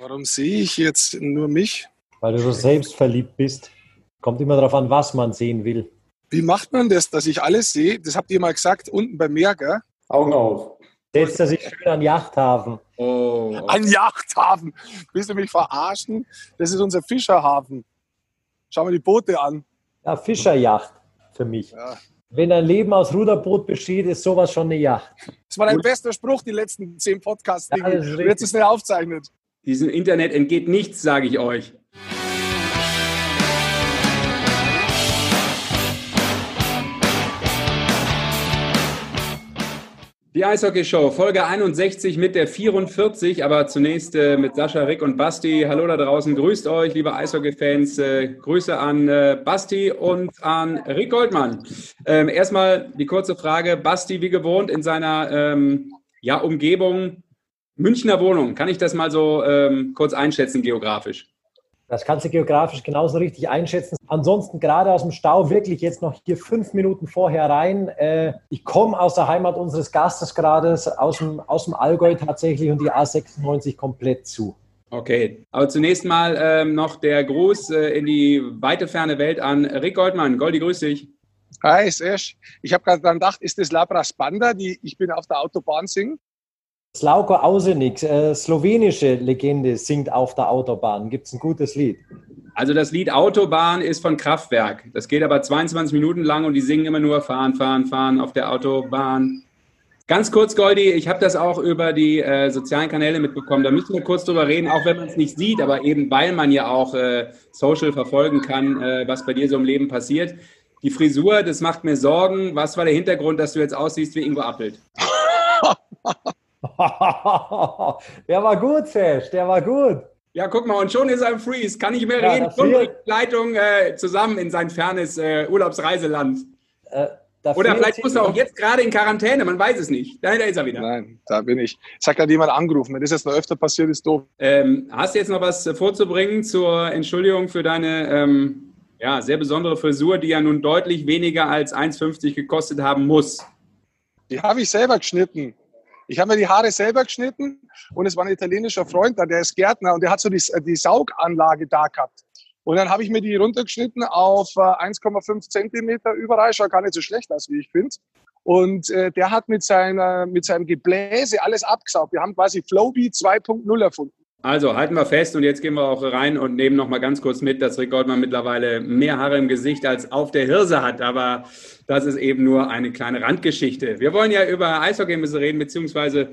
Warum sehe ich jetzt nur mich? Weil du so selbstverliebt bist. Kommt immer darauf an, was man sehen will. Wie macht man das, dass ich alles sehe? Das habt ihr mal gesagt, unten beim Meer, gell? Augen auf. Setzt er sich schön an Yachthafen. Oh. Ein Yachthafen. Willst du mich verarschen? Das ist unser Fischerhafen. Schau mal die Boote an. Ja, Fischerjacht für mich. Ja. Wenn ein Leben aus Ruderboot besteht, ist sowas schon eine Yacht. Das war dein Gut. bester Spruch, die letzten zehn Podcasts. Ja, jetzt ist es nicht aufzeichnet. Diesem Internet entgeht nichts, sage ich euch. Die Eishockey-Show, Folge 61 mit der 44, aber zunächst äh, mit Sascha, Rick und Basti. Hallo da draußen, grüßt euch, liebe Eishockey-Fans. Äh, Grüße an äh, Basti und an Rick Goldmann. Ähm, erstmal die kurze Frage, Basti, wie gewohnt in seiner ähm, ja, Umgebung, Münchner Wohnung, kann ich das mal so ähm, kurz einschätzen geografisch? Das kannst du geografisch genauso richtig einschätzen. Ansonsten gerade aus dem Stau wirklich jetzt noch hier fünf Minuten vorher rein. Äh, ich komme aus der Heimat unseres Gastes gerade, aus dem, aus dem Allgäu tatsächlich und die A96 komplett zu. Okay, aber zunächst mal ähm, noch der Gruß äh, in die weite ferne Welt an Rick Goldmann. Goldi, grüß dich. Hi, Sesh. Ich habe gerade gedacht, ist das Labras Banda, die ich bin auf der Autobahn singen? Slauko Ausenik, äh, slowenische Legende, singt auf der Autobahn. Gibt es ein gutes Lied? Also das Lied Autobahn ist von Kraftwerk. Das geht aber 22 Minuten lang und die singen immer nur fahren, fahren, fahren auf der Autobahn. Ganz kurz, Goldi, ich habe das auch über die äh, sozialen Kanäle mitbekommen. Da müssen wir kurz drüber reden, auch wenn man es nicht sieht, aber eben weil man ja auch äh, Social verfolgen kann, äh, was bei dir so im Leben passiert. Die Frisur, das macht mir Sorgen. Was war der Hintergrund, dass du jetzt aussiehst wie Ingo Appelt? der war gut, Sesh, der war gut. Ja, guck mal, und schon ist er im Freeze. Kann nicht mehr ja, reden. Und Leitung äh, zusammen in sein fernes äh, Urlaubsreiseland. Äh, Oder vielleicht muss er auch jetzt gerade in Quarantäne, man weiß es nicht. Da ist er wieder. Nein, da bin ich. Es hat gerade jemand angerufen. Wenn das jetzt noch öfter passiert, ist doof. Ähm, hast du jetzt noch was vorzubringen zur Entschuldigung für deine ähm, ja, sehr besondere Frisur, die ja nun deutlich weniger als 1,50 gekostet haben muss? Die habe ich selber geschnitten. Ich habe mir die Haare selber geschnitten und es war ein italienischer Freund da, der ist Gärtner und der hat so die, die Sauganlage da gehabt. Und dann habe ich mir die runtergeschnitten auf 1,5 äh, Zentimeter überall. Schaut gar nicht so schlecht aus, wie ich finde. Und äh, der hat mit, seiner, mit seinem Gebläse alles abgesaugt. Wir haben quasi Flowbee 2.0 erfunden. Also halten wir fest und jetzt gehen wir auch rein und nehmen noch mal ganz kurz mit, dass Rick Goldmann mittlerweile mehr Haare im Gesicht als auf der Hirse hat. Aber das ist eben nur eine kleine Randgeschichte. Wir wollen ja über Eishockey ein bisschen reden, beziehungsweise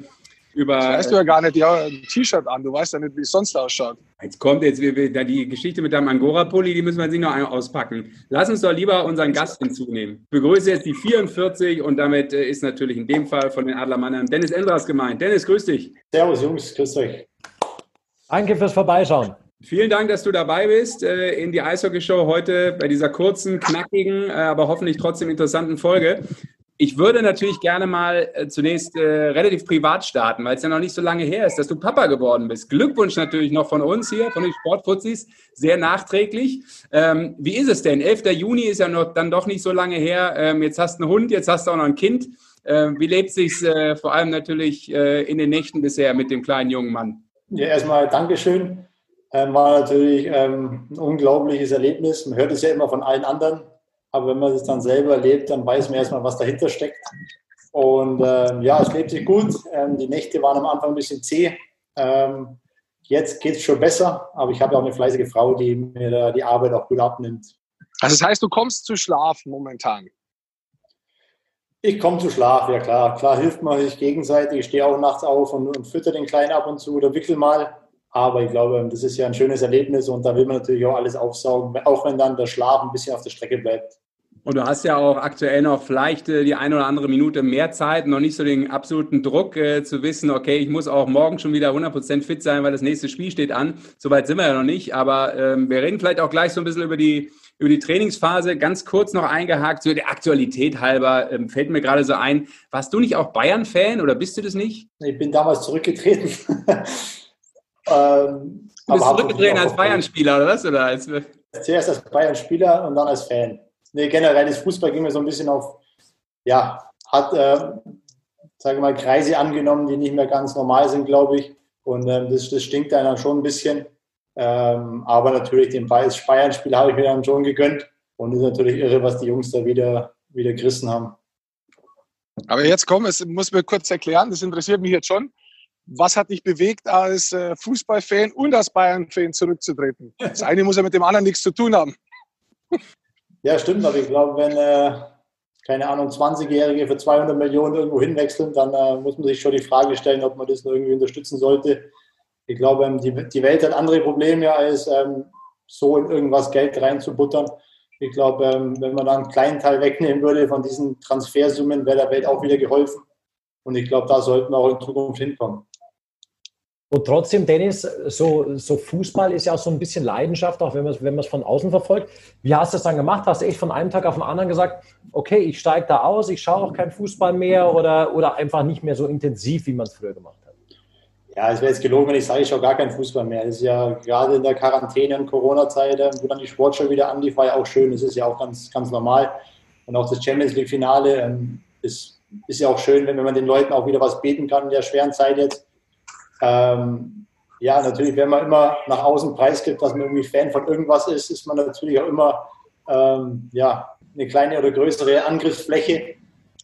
über. Das weißt du ja gar nicht, ja, ein T-Shirt an. Du weißt ja nicht, wie es sonst ausschaut. Jetzt kommt jetzt die Geschichte mit deinem Angora-Pulli, die müssen wir sich noch auspacken. Lass uns doch lieber unseren Gast hinzunehmen. Ich begrüße jetzt die 44 und damit äh, ist natürlich in dem Fall von den Adlermannern Dennis Endras gemeint. Dennis, grüß dich. Servus, Jungs, grüß euch. Danke fürs Vorbeischauen. Vielen Dank, dass du dabei bist äh, in die Eishockey-Show heute bei dieser kurzen, knackigen, äh, aber hoffentlich trotzdem interessanten Folge. Ich würde natürlich gerne mal äh, zunächst äh, relativ privat starten, weil es ja noch nicht so lange her ist, dass du Papa geworden bist. Glückwunsch natürlich noch von uns hier, von den Sportfuzis, sehr nachträglich. Ähm, wie ist es denn? 11. Juni ist ja noch, dann doch nicht so lange her. Ähm, jetzt hast du einen Hund, jetzt hast du auch noch ein Kind. Ähm, wie lebt es sich äh, vor allem natürlich äh, in den Nächten bisher mit dem kleinen jungen Mann? Ja, erstmal Dankeschön. Ähm, war natürlich ähm, ein unglaubliches Erlebnis. Man hört es ja immer von allen anderen, aber wenn man es dann selber erlebt, dann weiß man erstmal, was dahinter steckt. Und ähm, ja, es lebt sich gut. Ähm, die Nächte waren am Anfang ein bisschen zäh. Ähm, jetzt geht es schon besser, aber ich habe auch eine fleißige Frau, die mir da die Arbeit auch gut abnimmt. Also das heißt, du kommst zu Schlaf momentan? Ich komme zu Schlaf, ja klar. Klar hilft man sich gegenseitig. Ich stehe auch nachts auf und, und fütter den Kleinen ab und zu oder wickel mal. Aber ich glaube, das ist ja ein schönes Erlebnis und da will man natürlich auch alles aufsaugen, auch wenn dann der Schlaf ein bisschen auf der Strecke bleibt. Und du hast ja auch aktuell noch vielleicht äh, die eine oder andere Minute mehr Zeit, noch nicht so den absoluten Druck äh, zu wissen, okay, ich muss auch morgen schon wieder 100% fit sein, weil das nächste Spiel steht an. Soweit sind wir ja noch nicht, aber ähm, wir reden vielleicht auch gleich so ein bisschen über die, über die Trainingsphase. Ganz kurz noch eingehakt, so der Aktualität halber, ähm, fällt mir gerade so ein, warst du nicht auch Bayern-Fan oder bist du das nicht? Ich bin damals zurückgetreten. ähm, du bist zurückgetreten als Bayern-Spieler, oder was? Oder als Zuerst als Bayern-Spieler und dann als Fan nee, generell das Fußball ging mir so ein bisschen auf, ja, hat, äh, sage mal, Kreise angenommen, die nicht mehr ganz normal sind, glaube ich. Und ähm, das, das stinkt dann schon ein bisschen. Ähm, aber natürlich den Bayern-Spiel habe ich mir dann schon gegönnt. Und es ist natürlich irre, was die Jungs da wieder, wieder gerissen haben. Aber jetzt komm, es muss mir kurz erklären, das interessiert mich jetzt schon. Was hat dich bewegt, als äh, Fußballfan und als Bayern-Fan zurückzutreten? Das eine muss ja mit dem anderen nichts zu tun haben. Ja, stimmt, aber ich glaube, wenn, äh, keine Ahnung, 20-Jährige für 200 Millionen irgendwo hinwechseln, dann äh, muss man sich schon die Frage stellen, ob man das irgendwie unterstützen sollte. Ich glaube, ähm, die, die Welt hat andere Probleme, als ähm, so in irgendwas Geld reinzubuttern. Ich glaube, ähm, wenn man da einen kleinen Teil wegnehmen würde von diesen Transfersummen, wäre der Welt auch wieder geholfen. Und ich glaube, da sollten wir auch in Zukunft hinkommen. Und trotzdem, Dennis, so, so Fußball ist ja auch so ein bisschen Leidenschaft, auch wenn man es wenn von außen verfolgt. Wie hast du das dann gemacht? Hast du echt von einem Tag auf den anderen gesagt, okay, ich steige da aus, ich schaue auch keinen Fußball mehr oder, oder einfach nicht mehr so intensiv, wie man es früher gemacht hat? Ja, es wäre jetzt gelogen, wenn ich sage, ich schaue gar keinen Fußball mehr. Das ist ja gerade in der Quarantäne und Corona-Zeit, wo dann die Sportschau wieder anlief, war ja auch schön. Das ist ja auch ganz, ganz normal. Und auch das Champions League-Finale ähm, ist, ist ja auch schön, wenn man den Leuten auch wieder was bieten kann in der schweren Zeit jetzt. Ähm, ja, natürlich, wenn man immer nach außen preisgibt, dass man irgendwie Fan von irgendwas ist, ist man natürlich auch immer ähm, ja, eine kleine oder größere Angriffsfläche.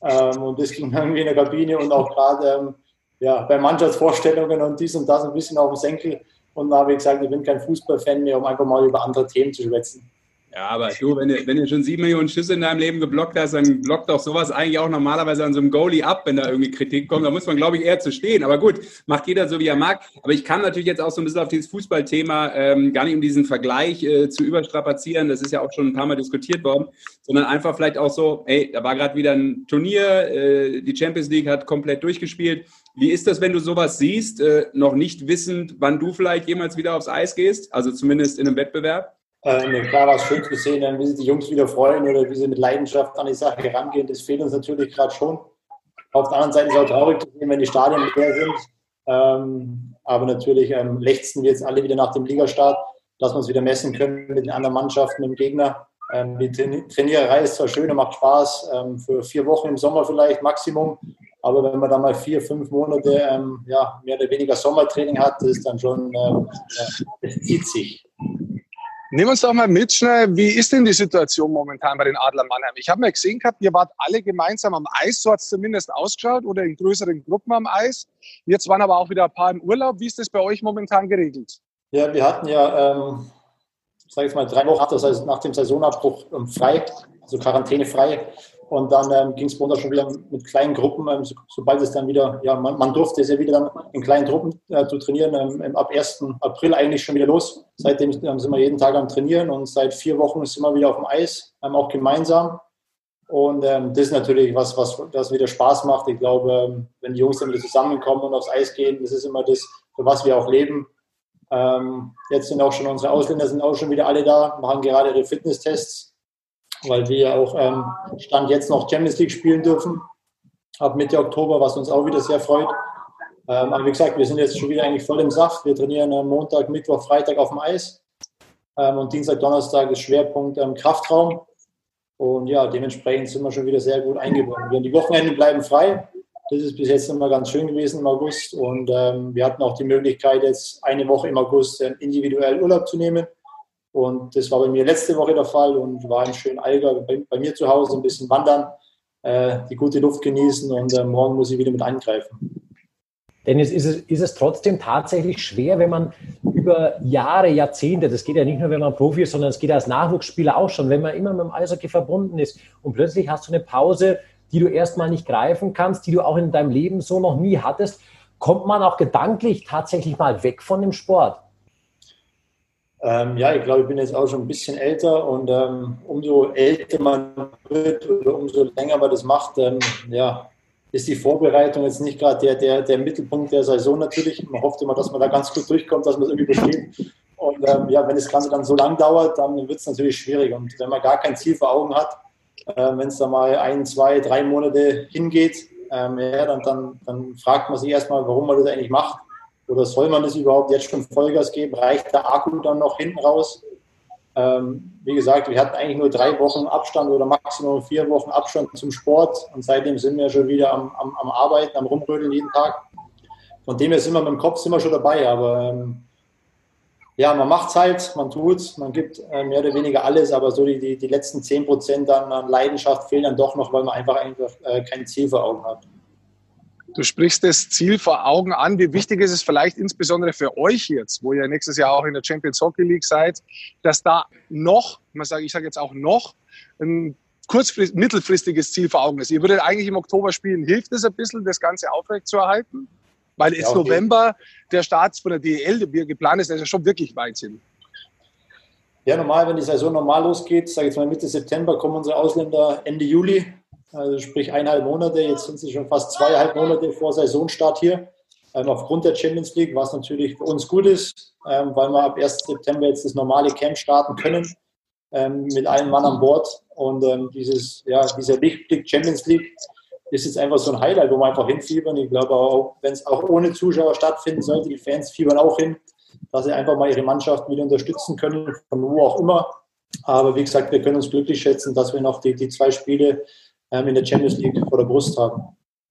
Ähm, und das ging irgendwie in der Kabine und auch gerade ähm, ja, bei Mannschaftsvorstellungen und dies und das ein bisschen auf den Senkel. Und da habe ich gesagt, ich bin kein Fußballfan mehr, um einfach mal über andere Themen zu schwätzen. Ja, aber du, wenn du, wenn du schon sieben Millionen Schüsse in deinem Leben geblockt hast, dann blockt doch sowas eigentlich auch normalerweise an so einem Goalie ab, wenn da irgendwie Kritik kommt. Da muss man, glaube ich, eher zu stehen. Aber gut, macht jeder so, wie er mag. Aber ich kann natürlich jetzt auch so ein bisschen auf dieses Fußballthema, ähm, gar nicht um diesen Vergleich äh, zu überstrapazieren, das ist ja auch schon ein paar Mal diskutiert worden, sondern einfach vielleicht auch so, ey, da war gerade wieder ein Turnier, äh, die Champions League hat komplett durchgespielt. Wie ist das, wenn du sowas siehst, äh, noch nicht wissend, wann du vielleicht jemals wieder aufs Eis gehst? Also zumindest in einem Wettbewerb? Äh, klar war es schön zu sehen, wie sich die Jungs wieder freuen oder wie sie mit Leidenschaft an die Sache herangehen. Das fehlt uns natürlich gerade schon. Auf der anderen Seite ist es auch traurig zu sehen, wenn die Stadien leer sind. Ähm, aber natürlich ähm, lechzen wir jetzt alle wieder nach dem Ligastart, dass wir uns wieder messen können mit den anderen Mannschaften, mit dem Gegner. Ähm, die Trainiererei ist zwar schön und macht Spaß, ähm, für vier Wochen im Sommer vielleicht Maximum. Aber wenn man da mal vier, fünf Monate ähm, ja, mehr oder weniger Sommertraining hat, das ist dann schon, ähm, das zieht sich. Nehmen wir uns doch mal mit, schnell. Wie ist denn die Situation momentan bei den Adler Mannheim? Ich habe mal gesehen gehabt, ihr wart alle gemeinsam am Eis, so hat es zumindest ausgeschaut, oder in größeren Gruppen am Eis. Jetzt waren aber auch wieder ein paar im Urlaub. Wie ist das bei euch momentan geregelt? Ja, wir hatten ja, ähm, sage ich mal, drei Wochen das heißt nach dem Saisonabbruch ähm, frei, also Quarantäne frei. Und dann ähm, ging es bei uns schon wieder mit kleinen Gruppen, ähm, so, sobald es dann wieder, ja, man, man, durfte es ja wieder dann in kleinen Gruppen äh, zu trainieren, ähm, ab 1. April eigentlich schon wieder los. Seitdem ähm, sind wir jeden Tag am Trainieren und seit vier Wochen sind wir wieder auf dem Eis, ähm, auch gemeinsam. Und ähm, das ist natürlich was, was das wieder Spaß macht. Ich glaube, wenn die Jungs dann wieder zusammenkommen und aufs Eis gehen, das ist immer das, für was wir auch leben. jetzt sind auch schon unsere Ausländer sind auch schon wieder alle da, machen gerade ihre Fitnesstests weil wir ja auch ähm, Stand jetzt noch Champions League spielen dürfen ab Mitte Oktober, was uns auch wieder sehr freut. Ähm, aber wie gesagt, wir sind jetzt schon wieder eigentlich voll im Saft. Wir trainieren äh, Montag, Mittwoch, Freitag auf dem Eis ähm, und Dienstag, Donnerstag ist Schwerpunkt ähm, Kraftraum. Und ja, dementsprechend sind wir schon wieder sehr gut eingebunden. Die Wochenende bleiben frei. Das ist bis jetzt immer ganz schön gewesen im August. Und ähm, wir hatten auch die Möglichkeit, jetzt eine Woche im August äh, individuell Urlaub zu nehmen. Und das war bei mir letzte Woche der Fall und war ein schön Eiger bei, bei, mir zu Hause, ein bisschen wandern, äh, die gute Luft genießen und äh, morgen muss ich wieder mit eingreifen. Dennis, ist es, ist es trotzdem tatsächlich schwer, wenn man über Jahre, Jahrzehnte, das geht ja nicht nur, wenn man Profi ist, sondern es geht als Nachwuchsspieler auch schon, wenn man immer mit dem Eishockey verbunden ist und plötzlich hast du eine Pause, die du erstmal nicht greifen kannst, die du auch in deinem Leben so noch nie hattest, kommt man auch gedanklich tatsächlich mal weg von dem Sport? Ähm, ja, ich glaube, ich bin jetzt auch schon ein bisschen älter und ähm, umso älter man wird oder umso länger man das macht, ähm, ja, ist die Vorbereitung jetzt nicht gerade der, der, der Mittelpunkt der Saison natürlich. Man hofft immer, dass man da ganz gut durchkommt, dass man es irgendwie besteht. Und ähm, ja, wenn das Ganze dann so lang dauert, dann wird es natürlich schwierig. Und wenn man gar kein Ziel vor Augen hat, äh, wenn es da mal ein, zwei, drei Monate hingeht, ähm, ja, dann, dann, dann fragt man sich erstmal, warum man das eigentlich macht. Oder soll man das überhaupt jetzt schon Vollgas geben? Reicht der Akku dann noch hinten raus? Ähm, wie gesagt, wir hatten eigentlich nur drei Wochen Abstand oder maximal vier Wochen Abstand zum Sport und seitdem sind wir schon wieder am, am, am Arbeiten, am Rumrödeln jeden Tag. von dem her sind wir mit dem Kopf sind schon dabei, aber ähm, ja, man macht es halt, man tut es, man gibt äh, mehr oder weniger alles, aber so die, die, die letzten 10 Prozent an, an, Leidenschaft fehlen dann doch noch, weil man einfach, einfach äh, kein Ziel vor Augen hat. Du sprichst das Ziel vor Augen an. Wie wichtig ist es vielleicht insbesondere für euch jetzt, wo ihr nächstes Jahr auch in der Champions Hockey League seid, dass da noch, ich sage jetzt auch noch, ein kurzfristig, mittelfristiges Ziel vor Augen ist. Ihr würdet eigentlich im Oktober spielen. Hilft es ein bisschen, das Ganze aufrechtzuerhalten? Weil jetzt ja, okay. November der Start von der DEL, wie geplant ist, der ist ja schon wirklich weit hin. Ja, normal, wenn die Saison normal losgeht, sage ich jetzt mal Mitte September, kommen unsere Ausländer Ende Juli, also sprich eineinhalb Monate. Jetzt sind sie schon fast zweieinhalb Monate vor Saisonstart hier. Ähm, aufgrund der Champions League, was natürlich für uns gut ist, ähm, weil wir ab 1. September jetzt das normale Camp starten können ähm, mit einem Mann an Bord. Und ähm, dieses, ja, dieser Lichtblick Champions League ist jetzt einfach so ein Highlight, wo wir einfach hinfiebern. Ich glaube auch, wenn es auch ohne Zuschauer stattfinden sollte, die Fans fiebern auch hin, dass sie einfach mal ihre Mannschaft wieder unterstützen können, von wo auch immer. Aber wie gesagt, wir können uns glücklich schätzen, dass wir noch die, die zwei Spiele in der Champions League vor der Brust haben.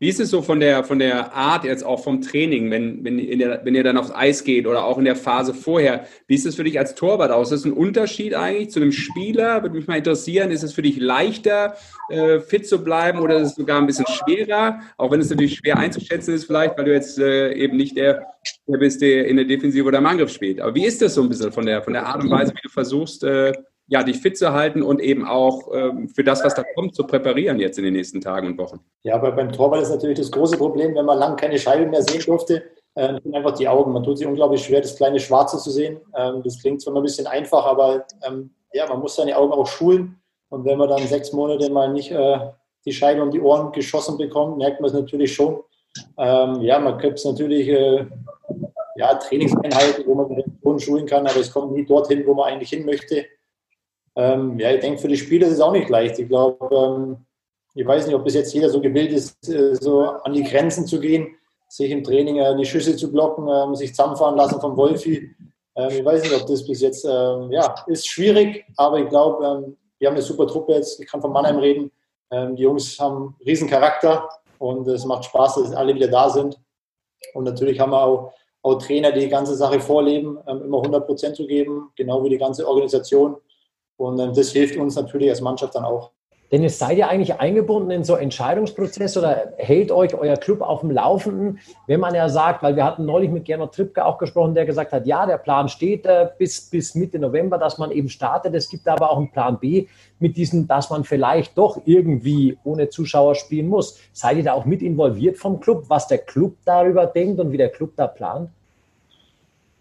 Wie ist es so von der, von der Art jetzt auch vom Training, wenn, wenn, der, wenn ihr dann aufs Eis geht oder auch in der Phase vorher? Wie ist es für dich als Torwart aus? Ist das ein Unterschied eigentlich zu einem Spieler? Würde mich mal interessieren. Ist es für dich leichter, äh, fit zu bleiben oder ist es sogar ein bisschen schwerer? Auch wenn es natürlich schwer einzuschätzen ist, vielleicht, weil du jetzt äh, eben nicht der, der bist, der in der Defensive oder im Angriff spielt. Aber wie ist das so ein bisschen von der, von der Art und Weise, wie du versuchst, äh, ja, dich fit zu halten und eben auch ähm, für das, was da kommt, zu präparieren jetzt in den nächsten Tagen und Wochen. Ja, aber beim Torwart ist natürlich das große Problem, wenn man lang keine Scheibe mehr sehen durfte, äh, sind einfach die Augen. Man tut sich unglaublich schwer, das kleine Schwarze zu sehen. Ähm, das klingt zwar ein bisschen einfach, aber ähm, ja, man muss seine Augen auch schulen. Und wenn man dann sechs Monate mal nicht äh, die Scheibe um die Ohren geschossen bekommt, merkt man es natürlich schon. Ähm, ja, man kriegt es natürlich äh, ja, Trainingseinheiten, wo man den Ton schulen kann, aber es kommt nie dorthin, wo man eigentlich hin möchte. Ähm, ja, ich denke, für die Spieler ist es auch nicht leicht. Ich glaube, ähm, ich weiß nicht, ob bis jetzt jeder so gewillt ist, äh, so an die Grenzen zu gehen, sich im Training äh, die Schüsse zu blocken, äh, sich zusammenfahren lassen vom Wolfi. Ähm, ich weiß nicht, ob das bis jetzt, ähm, ja, ist schwierig, aber ich glaube, ähm, wir haben eine super Truppe jetzt. Ich kann von Mannheim reden. Ähm, die Jungs haben riesen Charakter und es macht Spaß, dass alle wieder da sind. Und natürlich haben wir auch, auch Trainer, die die ganze Sache vorleben, immer 100 Prozent zu geben, genau wie die ganze Organisation. Und ähm, das hilft uns natürlich als Mannschaft dann auch. Denn jetzt seid ihr eigentlich eingebunden in so Entscheidungsprozesse oder hält euch euer Club auf dem Laufenden, wenn man ja sagt, weil wir hatten neulich mit Gernot Trippke auch gesprochen, der gesagt hat, ja, der Plan steht äh, bis, bis Mitte November, dass man eben startet. Es gibt aber auch einen Plan B mit diesem, dass man vielleicht doch irgendwie ohne Zuschauer spielen muss. Seid ihr da auch mit involviert vom Club, was der Club darüber denkt und wie der Club da plant?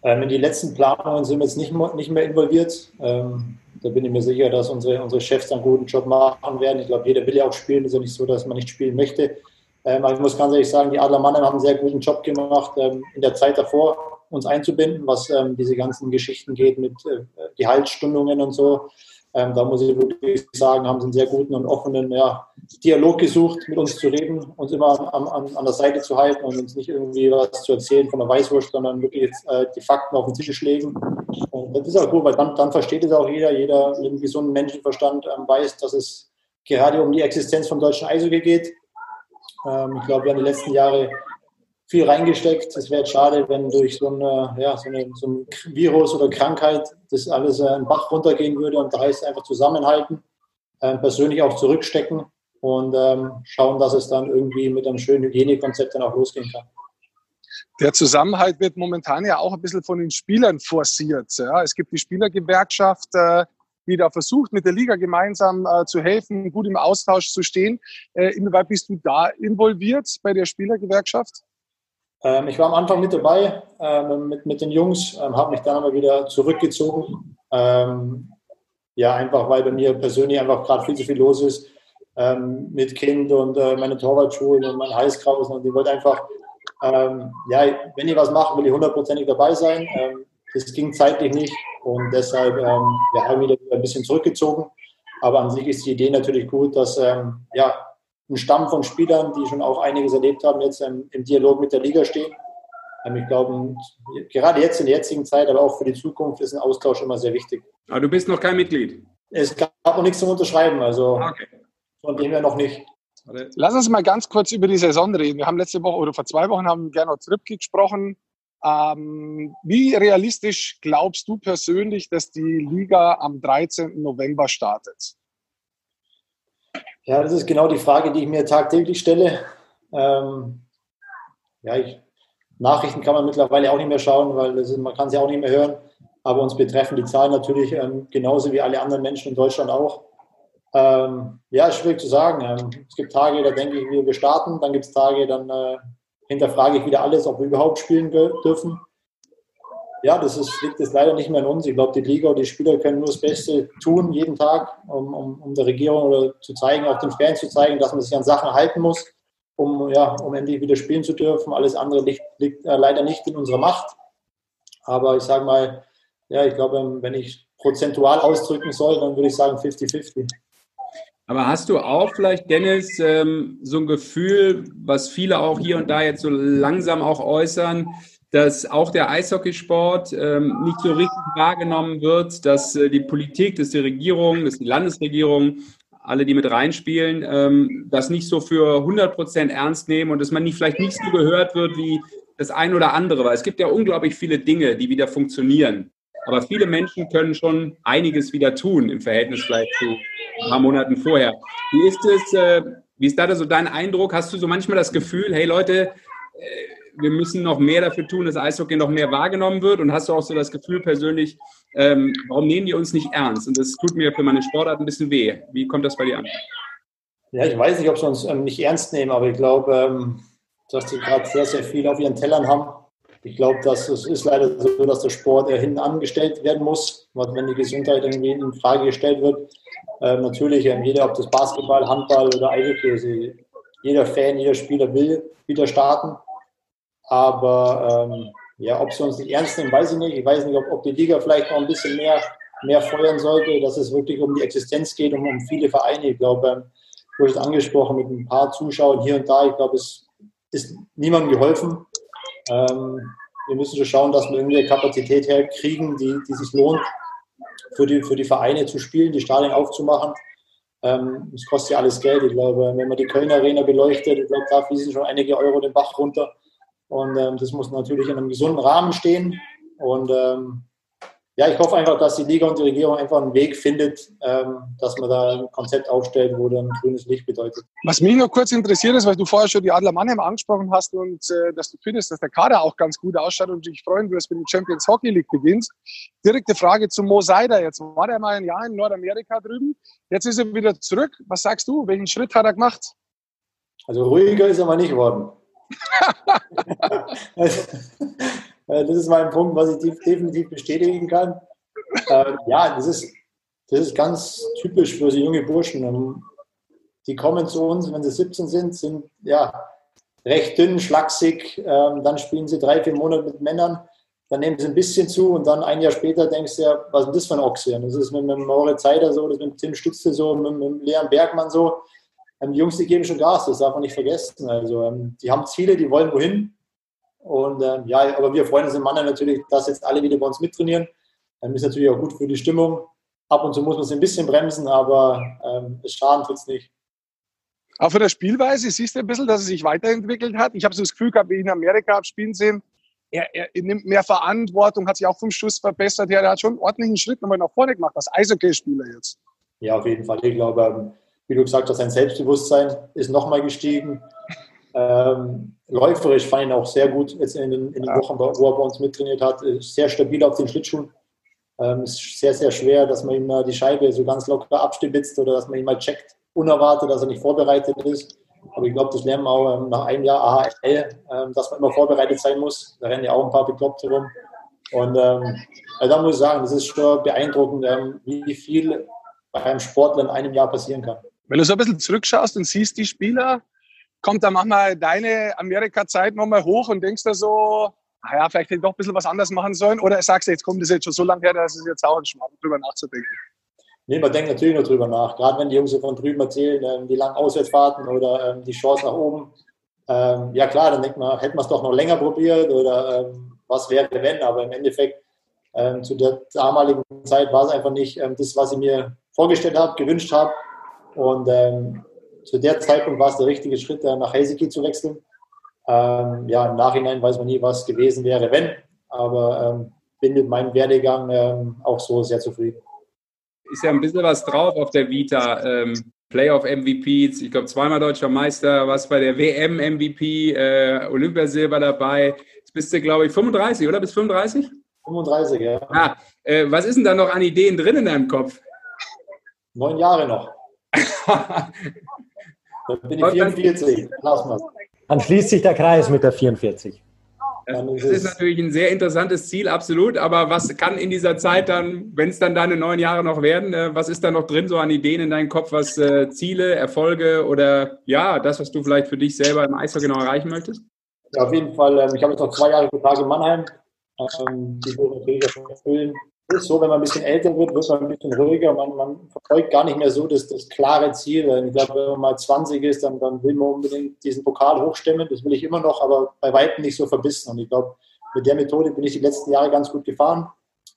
Ähm, in die letzten Planungen sind wir jetzt nicht, nicht mehr involviert. Ähm, da bin ich mir sicher, dass unsere, unsere Chefs einen guten Job machen werden. Ich glaube, jeder will ja auch spielen. Es ist ja nicht so, dass man nicht spielen möchte. Ähm, aber ich muss ganz ehrlich sagen, die Adler Mannheim haben einen sehr guten Job gemacht, in der Zeit davor uns einzubinden, was diese ganzen Geschichten geht mit äh, Gehaltsstundungen und so. Ähm, da muss ich wirklich sagen, haben sie einen sehr guten und offenen ja, Dialog gesucht, mit uns zu reden, uns immer an, an, an, der Seite zu halten und uns nicht irgendwie was zu erzählen von der Weißwurst, sondern wirklich jetzt, äh, die Fakten auf den Tisch legen. Und das ist auch gut, weil dann, dann versteht es auch jeder, jeder mit einem gesunden Menschenverstand ähm, weiß, dass es gerade um die Existenz vom deutschen Eishockey geht. Ähm, ich glaube, wir haben die letzten Jahre viel reingesteckt. Es wäre schade, wenn durch so, eine, ja, so, eine, so, ein Virus oder Krankheit das alles äh, einen Bach runtergehen würde. Und da heißt es einfach zusammenhalten, äh, persönlich auch zurückstecken und ähm, schauen, dass es dann irgendwie mit einem schönen Hygienekonzept dann auch losgehen kann. Der Zusammenhalt wird momentan ja auch ein bisschen von den Spielern forciert. Ja. Es gibt die Spielergewerkschaft, äh, die da versucht, mit der Liga gemeinsam äh, zu helfen, gut im Austausch zu stehen. Äh, inwieweit bist du da involviert bei der Spielergewerkschaft? Ähm, ich war am Anfang mit dabei ähm, mit, mit den Jungs, ähm, habe mich dann aber wieder zurückgezogen. Ähm, ja, einfach weil bei mir persönlich einfach gerade viel zu viel los ist ähm, mit Kind und äh, meine Torwartschulen und mein Heißkrausen. Und ich wollte einfach, ähm, ja, wenn ich was mache, will ich hundertprozentig dabei sein. das ging zeitlich nicht und deshalb ja, habe ich wieder ein bisschen zurückgezogen. Aber an sich ist die Idee natürlich gut, dass ja, ein Stamm von Spielern, die schon auch einiges erlebt haben, jetzt im, im Dialog mit der Liga stehen. Ähm, ich glaube, gerade jetzt in der jetzigen Zeit, aber auch für die Zukunft ist ein Austausch immer sehr wichtig. Aber du bist noch kein Mitglied? Es gab noch nichts zum Unterschreiben, also okay. von dem her noch nicht. Lass uns mal ganz kurz über die Saison reden. Wir haben letzte Woche oder vor zwei Wochen haben Gernot Trippke gesprochen. Ähm, wie realistisch glaubst du persönlich, dass die Liga am 13. November startet? Ja, das ist genau die Frage, die ich mir tagtäglich stelle. Ähm, ja, ich, Nachrichten kann man mittlerweile auch nicht mehr schauen, weil ist, man kann sie auch nicht mehr hören. Aber uns betreffen die Zahlen natürlich ähm, genauso wie alle anderen Menschen in Deutschland auch. Ähm, ja, ist schwierig zu sagen. Ähm, es gibt Tage, da denke ich, wir, starten. Dann gibt es Tage, dann äh, hinterfrage ich wieder alles, ob wir überhaupt spielen dürfen. Ja, das ist, liegt jetzt leider nicht mehr an uns. Ich glaube, die Liga und die Spieler können nur das Beste tun, jeden Tag, um, um, um der Regierung oder zu zeigen, auch den Fans zu zeigen, dass man sich an Sachen halten muss um, ja, um endlich wieder spielen zu dürfen. Alles andere liegt, liegt äh, leider nicht in unserer Macht. Aber ich sage mal, ja, ich glaube, ähm, wenn ich prozentual ausdrücken soll, dann würde ich sagen 50-50. Aber hast du auch vielleicht, Dennis, ähm, so ein Gefühl, was viele auch hier und da jetzt so langsam auch äußern, dass auch der Eishockeysport ähm, nicht so richtig wahrgenommen wird, dass äh, die Politik, dass die Regierung, dass die Landesregierung alle, die mit reinspielen, ähm, das nicht so für 100 Prozent ernst nehmen und dass man nicht, vielleicht nicht so gehört wird wie das ein oder andere, weil es gibt ja unglaublich viele Dinge, die wieder funktionieren. Aber viele Menschen können schon einiges wieder tun im Verhältnis vielleicht zu ein paar Monaten vorher. Wie ist es, äh, wie ist da so dein Eindruck? Hast du so manchmal das Gefühl, hey Leute, äh, wir müssen noch mehr dafür tun, dass Eishockey noch mehr wahrgenommen wird? Und hast du auch so das Gefühl persönlich, ähm, warum nehmen die uns nicht ernst? Und das tut mir für meine Sportart ein bisschen weh. Wie kommt das bei dir an? Ja, ich weiß nicht, ob sie uns ähm, nicht ernst nehmen, aber ich glaube, ähm, dass die gerade sehr, sehr viel auf ihren Tellern haben. Ich glaube, dass es ist leider so, dass der Sport eher hinten angestellt werden muss, wenn die Gesundheit irgendwie in Frage gestellt wird. Ähm, natürlich, ähm, jeder, ob das Basketball, Handball oder Eishockey, jeder Fan, jeder Spieler will wieder starten. Aber ähm, ja, ob sie uns nicht ernst nehmen, weiß ich nicht. Ich weiß nicht, ob, ob die Liga vielleicht noch ein bisschen mehr, mehr feuern sollte, dass es wirklich um die Existenz geht, um, um viele Vereine. Ich glaube, ähm, du hast es angesprochen mit ein paar Zuschauern hier und da. Ich glaube, es ist niemandem geholfen. Ähm, wir müssen schon schauen, dass wir irgendwie eine Kapazität herkriegen, die, die sich lohnt, für die, für die Vereine zu spielen, die Stadien aufzumachen. Ähm, es kostet ja alles Geld. Ich glaube, wenn man die Kölner Arena beleuchtet, ich glaube, da fließen schon einige Euro den Bach runter. Und ähm, das muss natürlich in einem gesunden Rahmen stehen. Und ähm, ja, ich hoffe einfach, dass die Liga und die Regierung einfach einen Weg findet, ähm, dass man da ein Konzept aufstellt, wo dann grünes Licht bedeutet. Was mich noch kurz interessiert ist, weil du vorher schon die Adler Mannheim angesprochen hast und äh, dass du findest, dass der Kader auch ganz gut ausschaut und dich freuen wirst, wenn die Champions Hockey League beginnt. Direkte Frage zu Mo Seider. Jetzt war er mal ein Jahr in Nordamerika drüben. Jetzt ist er wieder zurück. Was sagst du? Welchen Schritt hat er gemacht? Also ruhiger ist er mal nicht geworden. das ist mein Punkt, was ich definitiv bestätigen kann. Ähm, ja, das ist, das ist ganz typisch für so junge Burschen. Ähm, die kommen zu uns, wenn sie 17 sind, sind ja recht dünn, schlaksig. Ähm, dann spielen sie drei, vier Monate mit Männern. Dann nehmen sie ein bisschen zu und dann ein Jahr später denkst du ja, was ist das für ein Ochse? Das ist mit, mit Moritz Zeider so, das ist mit Tim Stütze so, mit, mit Leon Bergmann so die Jungs, die geben schon Gas, das darf man nicht vergessen. Also ähm, die haben Ziele, die wollen wohin. Und ähm, ja, aber wir freuen uns im Mannheim natürlich, dass jetzt alle wieder bei uns mittrainieren. Ähm, ist natürlich auch gut für die Stimmung. Ab und zu muss man es ein bisschen bremsen, aber ähm, es schaden tut es nicht. Auch von der Spielweise siehst du ein bisschen, dass es sich weiterentwickelt hat. Ich habe so das Gefühl gehabt, wie ich in Amerika habe spielen sehen, er, er, nimmt mehr Verantwortung, hat sich auch vom Schuss verbessert. Ja, er hat schon einen ordentlichen Schritt nochmal nach vorne gemacht, als Eishockey-Spieler jetzt. Ja, auf jeden Fall. Ich glaube, ähm, wie du gesagt hast, sein Selbstbewusstsein ist nochmal gestiegen. Ähm, läuferisch fand ich ihn auch sehr gut jetzt in den, in den Wochen, wo er bei uns mittrainiert hat. Ist sehr stabil auf den Schlittschuhen. Ähm, ist sehr, sehr schwer, dass man ihm mal die Scheibe so ganz locker abstibitzt oder dass man ihn mal checkt, unerwartet, dass er nicht vorbereitet ist. Aber ich glaube, das lernen wir auch ähm, nach einem Jahr AHL, ähm, dass man immer vorbereitet sein muss. Da rennen ja auch ein paar Bekloppte rum. Und ähm, also da muss ich sagen, das ist schon beeindruckend, ähm, wie viel bei einem Sportler in einem Jahr passieren kann. Wenn du so ein bisschen zurückschaust und siehst die Spieler, kommt dann manchmal deine Amerika-Zeit nochmal hoch und denkst da so, naja, vielleicht hätte ich doch ein bisschen was anders machen sollen? Oder sagst du, jetzt kommt das jetzt schon so lange her, dass es jetzt auch ein Schmarrn, drüber nachzudenken? Nee, man denkt natürlich noch drüber nach. Gerade wenn die Jungs von drüben erzählen, ähm, die langen Auswärtsfahrten oder ähm, die Chance nach oben. Ähm, ja klar, dann denkt man, hätte man es doch noch länger probiert oder was wäre wenn. Aber im Endeffekt zu der damaligen Zeit war es einfach nicht das, was ich mir vorgestellt habe, gewünscht habe. Und ähm, zu der Zeitpunkt war es der richtige Schritt, nach Helsinki zu wechseln. Ähm, ja, im Nachhinein weiß man nie, was gewesen wäre, wenn. Aber ähm, bin mit meinem Werdegang ähm, auch so sehr zufrieden. Ist ja ein bisschen was drauf auf der Vita. Ähm, Playoff MVPs, ich glaube zweimal deutscher Meister, was bei der WM MVP, äh, Olympiasilber dabei. Jetzt bist du, glaube ich, 35, oder? Bis 35? 35, ja. Ah, äh, was ist denn da noch an Ideen drin in deinem Kopf? Neun Jahre noch. Dann bin ich 44. Lass mal. Dann schließt sich der Kreis mit der 44. Das, das ist natürlich ein sehr interessantes Ziel, absolut. Aber was kann in dieser Zeit dann, wenn es dann deine neun Jahre noch werden, äh, was ist da noch drin, so an Ideen in deinem Kopf, was äh, Ziele, Erfolge oder ja, das, was du vielleicht für dich selber im Eishockey noch erreichen möchtest? Ja, auf jeden Fall. Ähm, ich habe jetzt noch zwei Jahre Vertrag in Mannheim. Ähm, die will natürlich erfüllen ist so, wenn man ein bisschen älter wird, wird man ein bisschen ruhiger. Man, man verfolgt gar nicht mehr so das, das klare Ziel. Ich glaube, wenn man mal 20 ist, dann, dann will man unbedingt diesen Pokal hochstemmen. Das will ich immer noch, aber bei weitem nicht so verbissen. Und ich glaube, mit der Methode bin ich die letzten Jahre ganz gut gefahren.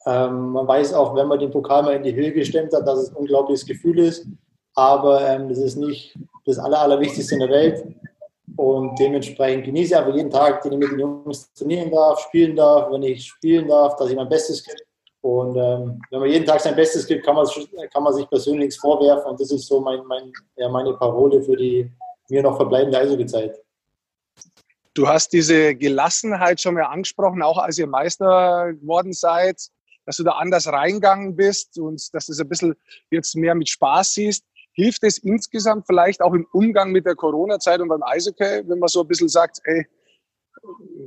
Ähm, man weiß auch, wenn man den Pokal mal in die Höhe gestemmt hat, dass es ein unglaubliches Gefühl ist. Aber ähm, ist nicht das Aller, Allerwichtigste in der Welt. Und dementsprechend genieße ich aber jeden Tag, den ich mit den Jungs trainieren darf, spielen darf, wenn ich spielen darf, dass ich mein Bestes gebe. Und ähm, wenn man jeden Tag sein Bestes gibt, kann man, kann man sich persönlich nichts vorwerfen. Und das ist so mein, mein, ja, meine Parole für die mir noch verbleibende Eishockey-Zeit. Du hast diese Gelassenheit schon mal angesprochen, auch als ihr Meister geworden seid, dass du da anders reingegangen bist und dass du es ein bisschen jetzt mehr mit Spaß siehst. Hilft es insgesamt vielleicht auch im Umgang mit der Corona-Zeit und beim Eishockey, wenn man so ein bisschen sagt, ey,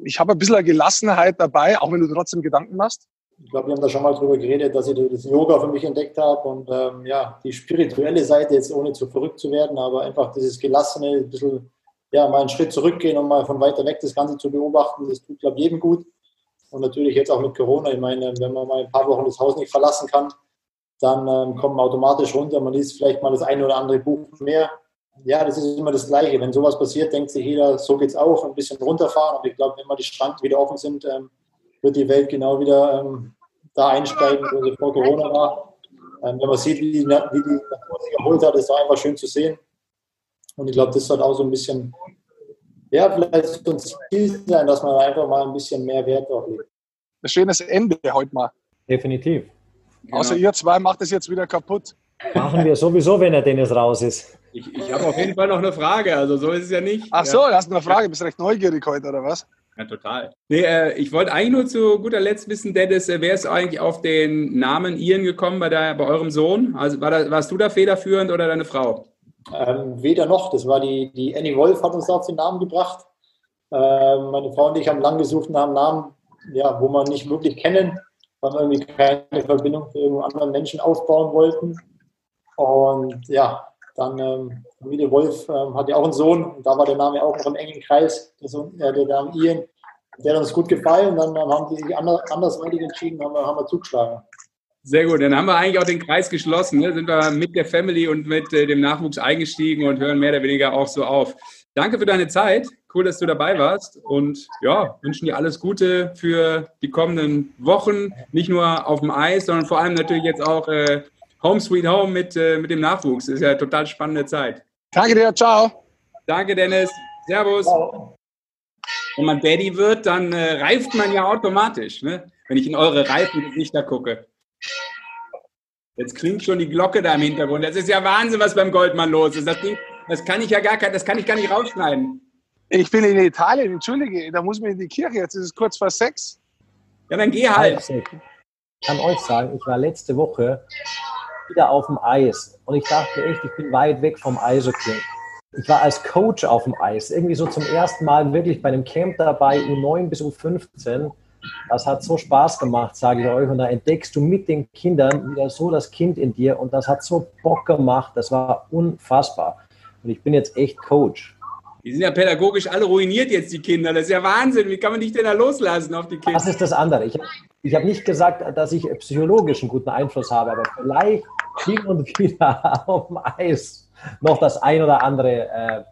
ich habe ein bisschen Gelassenheit dabei, auch wenn du trotzdem Gedanken machst? Ich glaube, wir haben da schon mal drüber geredet, dass ich das Yoga für mich entdeckt habe und ähm, ja, die spirituelle Seite jetzt ohne zu verrückt zu werden, aber einfach dieses Gelassene, ein bisschen, ja, mal einen Schritt zurückgehen und mal von weiter weg das Ganze zu beobachten, das tut, glaube ich, jedem gut. Und natürlich jetzt auch mit Corona, ich meine, wenn man mal ein paar Wochen das Haus nicht verlassen kann, dann ähm, kommt man automatisch runter, man liest vielleicht mal das eine oder andere Buch mehr. Ja, das ist immer das Gleiche. Wenn sowas passiert, denkt sich jeder, so geht es auch, ein bisschen runterfahren. Aber ich glaube, wenn mal die Schranken wieder offen sind, ähm, wird die Welt genau wieder ähm, da einsteigen, wo sie vor Corona war. Ähm, wenn man sieht, wie die, wie die Natur sich erholt hat, ist es einfach schön zu sehen. Und ich glaube, das wird auch so ein bisschen, ja, vielleicht so ein Ziel sein, dass man einfach mal ein bisschen mehr Wert drauf legt. Ein schönes Ende heute mal. Definitiv. Genau. Außer ihr zwei macht es jetzt wieder kaputt. Machen wir sowieso, wenn er Dennis raus ist. Ich, ich habe auf jeden Fall noch eine Frage, also so ist es ja nicht. Ach so, du hast eine Frage, bist recht neugierig heute, oder was? Ja, total. Nee, äh, ich wollte eigentlich nur zu guter Letzt wissen, Dennis, äh, wer ist eigentlich auf den Namen Ian gekommen bei, der, bei eurem Sohn? Also war da, warst du da federführend oder deine Frau? Ähm, weder noch. Das war die, die Annie Wolf, hat uns da auf den Namen gebracht. Ähm, meine Frau und ich haben lang gesucht nach einem Namen, ja, wo man nicht wirklich kennen, weil wir irgendwie keine Verbindung zu irgendeinem anderen Menschen aufbauen wollten. Und ja, dann ähm, Familie Wolf ähm, hat ja auch einen Sohn und da war der Name auch noch im engen Kreis, der, Sohn, äh, der Name Ian. Der hat uns gut gefallen, dann, dann haben die sich anders, andersweitig entschieden, haben haben wir zugeschlagen. Sehr gut, dann haben wir eigentlich auch den Kreis geschlossen. Ne? Sind wir mit der Family und mit äh, dem Nachwuchs eingestiegen und hören mehr oder weniger auch so auf. Danke für deine Zeit. Cool, dass du dabei warst. Und ja, wünschen dir alles Gute für die kommenden Wochen. Nicht nur auf dem Eis, sondern vor allem natürlich jetzt auch äh, Home Sweet Home mit, äh, mit dem Nachwuchs. Das ist ja eine total spannende Zeit. Danke dir, ciao. Danke, Dennis. Servus. Ciao. Wenn man Daddy wird, dann äh, reift man ja automatisch, ne? wenn ich in eure reifen Gesichter gucke. Jetzt klingt schon die Glocke da im Hintergrund. Das ist ja Wahnsinn, was beim Goldmann los ist. Das, das kann ich ja gar, das kann ich gar nicht rausschneiden. Ich bin in Italien, entschuldige, da muss man in die Kirche. Jetzt ist es kurz vor sechs. Ja, dann geh halt. Ich kann euch sagen, ich war letzte Woche wieder auf dem Eis. Und ich dachte echt, ich bin weit weg vom Eishockey. Ich war als Coach auf dem Eis, irgendwie so zum ersten Mal wirklich bei einem Camp dabei, U9 bis U15. Das hat so Spaß gemacht, sage ich euch. Und da entdeckst du mit den Kindern wieder so das Kind in dir. Und das hat so Bock gemacht. Das war unfassbar. Und ich bin jetzt echt Coach. Die sind ja pädagogisch alle ruiniert jetzt, die Kinder. Das ist ja Wahnsinn. Wie kann man dich denn da loslassen auf die Kinder? Das ist das andere. Ich, ich habe nicht gesagt, dass ich psychologisch einen guten Einfluss habe, aber vielleicht hin und wieder auf dem Eis noch das ein oder andere äh,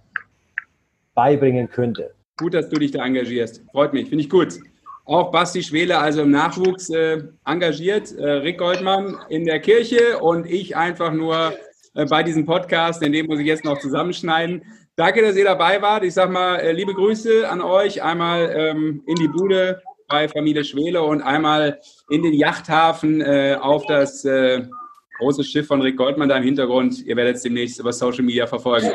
beibringen könnte. Gut, dass du dich da engagierst. Freut mich, finde ich gut. Auch Basti Schwele, also im Nachwuchs äh, engagiert, äh, Rick Goldmann in der Kirche und ich einfach nur äh, bei diesem Podcast, denn den muss ich jetzt noch zusammenschneiden. Danke, dass ihr dabei wart. Ich sage mal, äh, liebe Grüße an euch. Einmal ähm, in die Bude bei Familie Schwele und einmal in den Yachthafen äh, auf das äh, große Schiff von Rick Goldmann da im Hintergrund. Ihr werdet es demnächst über Social Media verfolgen.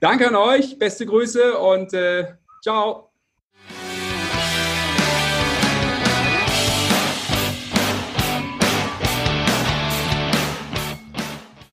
Danke an euch, beste Grüße und äh, ciao.